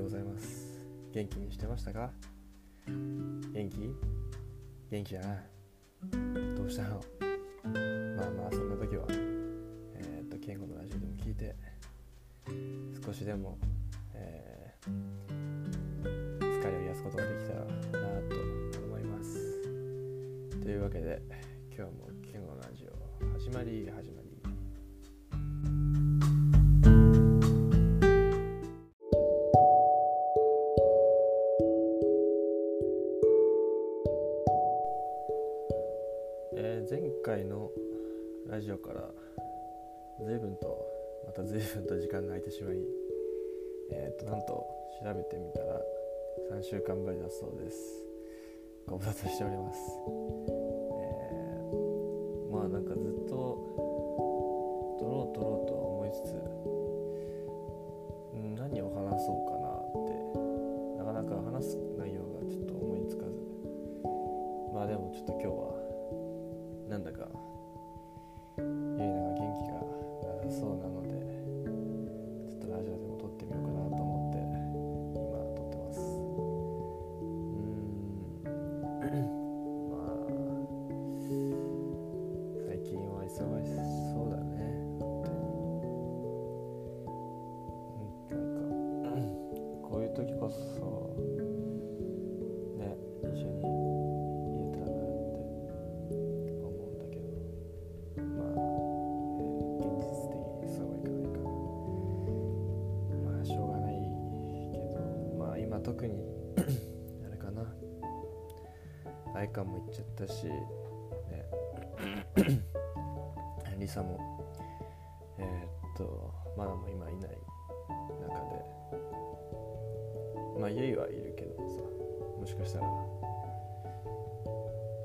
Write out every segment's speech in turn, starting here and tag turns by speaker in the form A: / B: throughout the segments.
A: 元気にしてましたか？元気？元気じゃな。どうしたの？まあまあそんな時はえー、っと健吾のラジオでも聞いて少しでも、えー、疲れを癒すことができたらなと思います。というわけで今日も健吾のラジオ始まり始まりジオから随分とまた随分と時間が空いてしまいえっ、となんと調べてみたら3週間ぶりだそうです。ご無沙汰しております。えーまあなんかずっと撮ろう撮ろうとは思に。あれかな。愛花も行っちゃったしね。リサも。えーっとまだも今いない中で。まあゆいはいるけどさ。もしかしたら。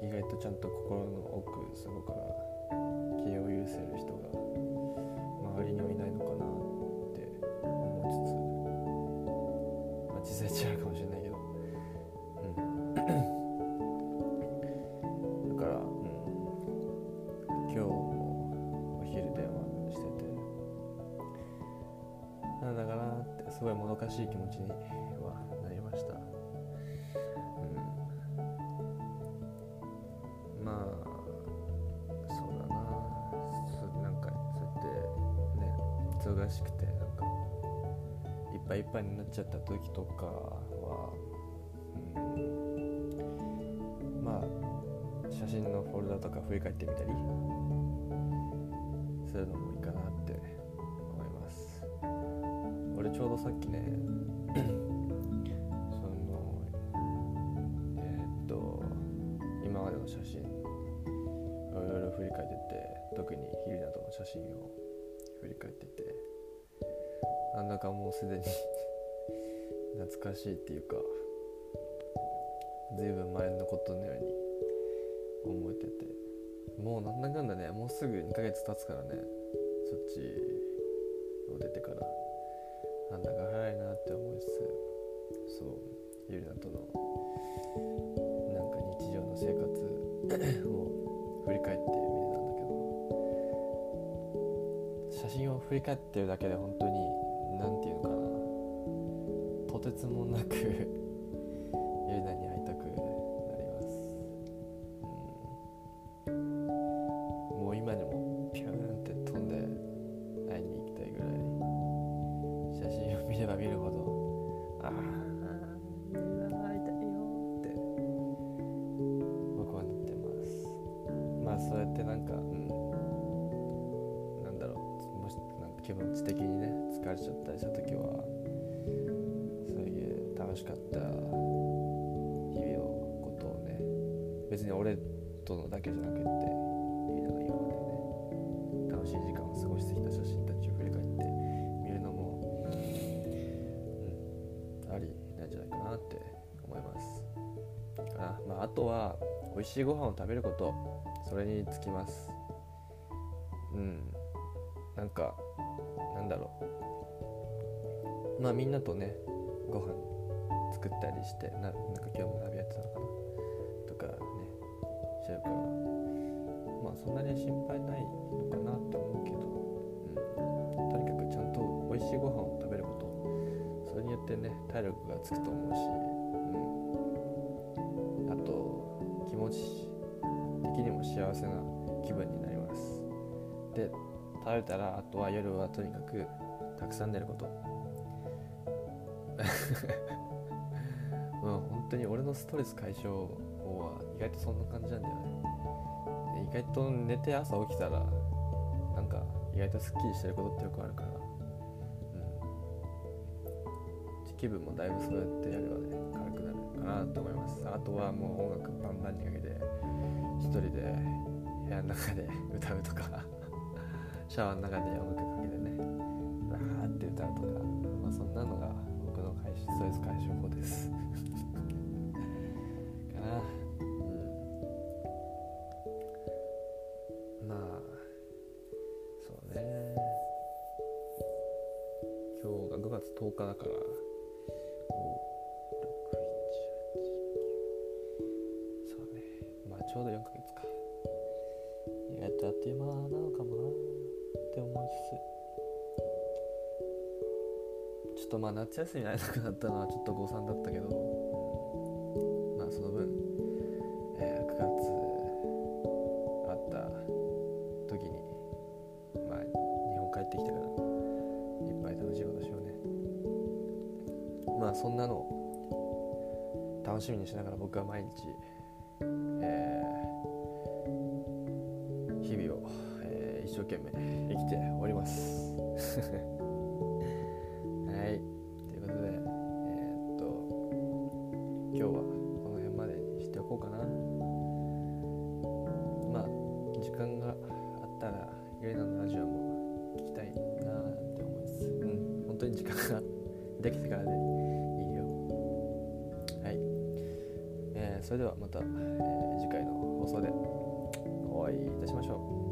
A: 意外とちゃんと心の奥底から今日もお昼電話してて。なんだかなってすごいもどかしい気持ちにはなりました。うん。まあそうだな。そなんかそうやってね忙しくてなんかいっぱいいっぱいになっちゃった時とかは、写真のフォルダとか振り返ってみたりするのもいいかなって思います。俺ちょうどさっきね そのえーっと今までの写真いろいろ振り返ってて特にヒルナとの写真を振り返っててなんだかもうすでに 懐かしいっていうかずいぶん前のことのように思えてて。もうなんだかんだねもうすぐ2ヶ月経つからね。そっちを出てから。なんだか早いなって思いつつ。そう。ゆりなとのなんか日常の生活を振り返ってみてたんだけど。写真を振り返ってるだけで本当に何て言うのかな。とてつもなくゆりなに会いたくなんか気持ち的にね疲れちゃったりした時はそういう楽しかった日々のことをね別に俺とのだけじゃなくってみんなが今までね楽しい時間を過ごしてきた写真たちを振り返って見るのも、うん、ありなんじゃないかなって思います。かな、まあ、あとは美味しいご飯を食べることそれにつきます。うん。なんかなんだろう。まあみんなとねご飯作ったりしてななんか今日も鍋やってたのかな。とかねしちゃうから。まあそんなに心配ないのかなって思うけど、うん、とにかくちゃんと美味しいご飯を食べること。それによってね体力がつくと思うし、うん、あと気持ち的にも幸せな気分になります。で食べたらあとは夜はとにかくたくさん寝ること。まあ本当に俺のストレス解消法は意外とそんな感じなんだよね。意外と寝て朝起きたらなんか意外とすっきりしてることってよくあるから。うん。気分もだいぶそうやってやればね軽くなるかなと思います。あとはもう音楽バンバンにかけて一人で部屋の中で歌うとか。シャワーの中で音楽かけてねわーって歌うとか、まあ、そんなのが僕のストレス解消法です。かな。うん。まあそうね。今日が5月10日だからそうね。まあちょうど4ヶ月か。意外とあっという間なのかもな。って思いつつ。ちょっとまあ夏休み会えなくなったのはちょっと誤算だったけどまあその分、えー、9月あった時にまあ日本帰ってきたからいっぱい楽しいことしようね。まあそんなの楽しみにしながら僕は毎日、えー日々を、生懸命生きております。はい。ということでえーっと今日はこの辺までにしておこうかな。まあ時間があったらゆれなのラジオも聞きたいなって思いますうん本当に時間ができてからでいいよ。はい、えーそれではまた、えー次回の放送でお会いいたしましょう。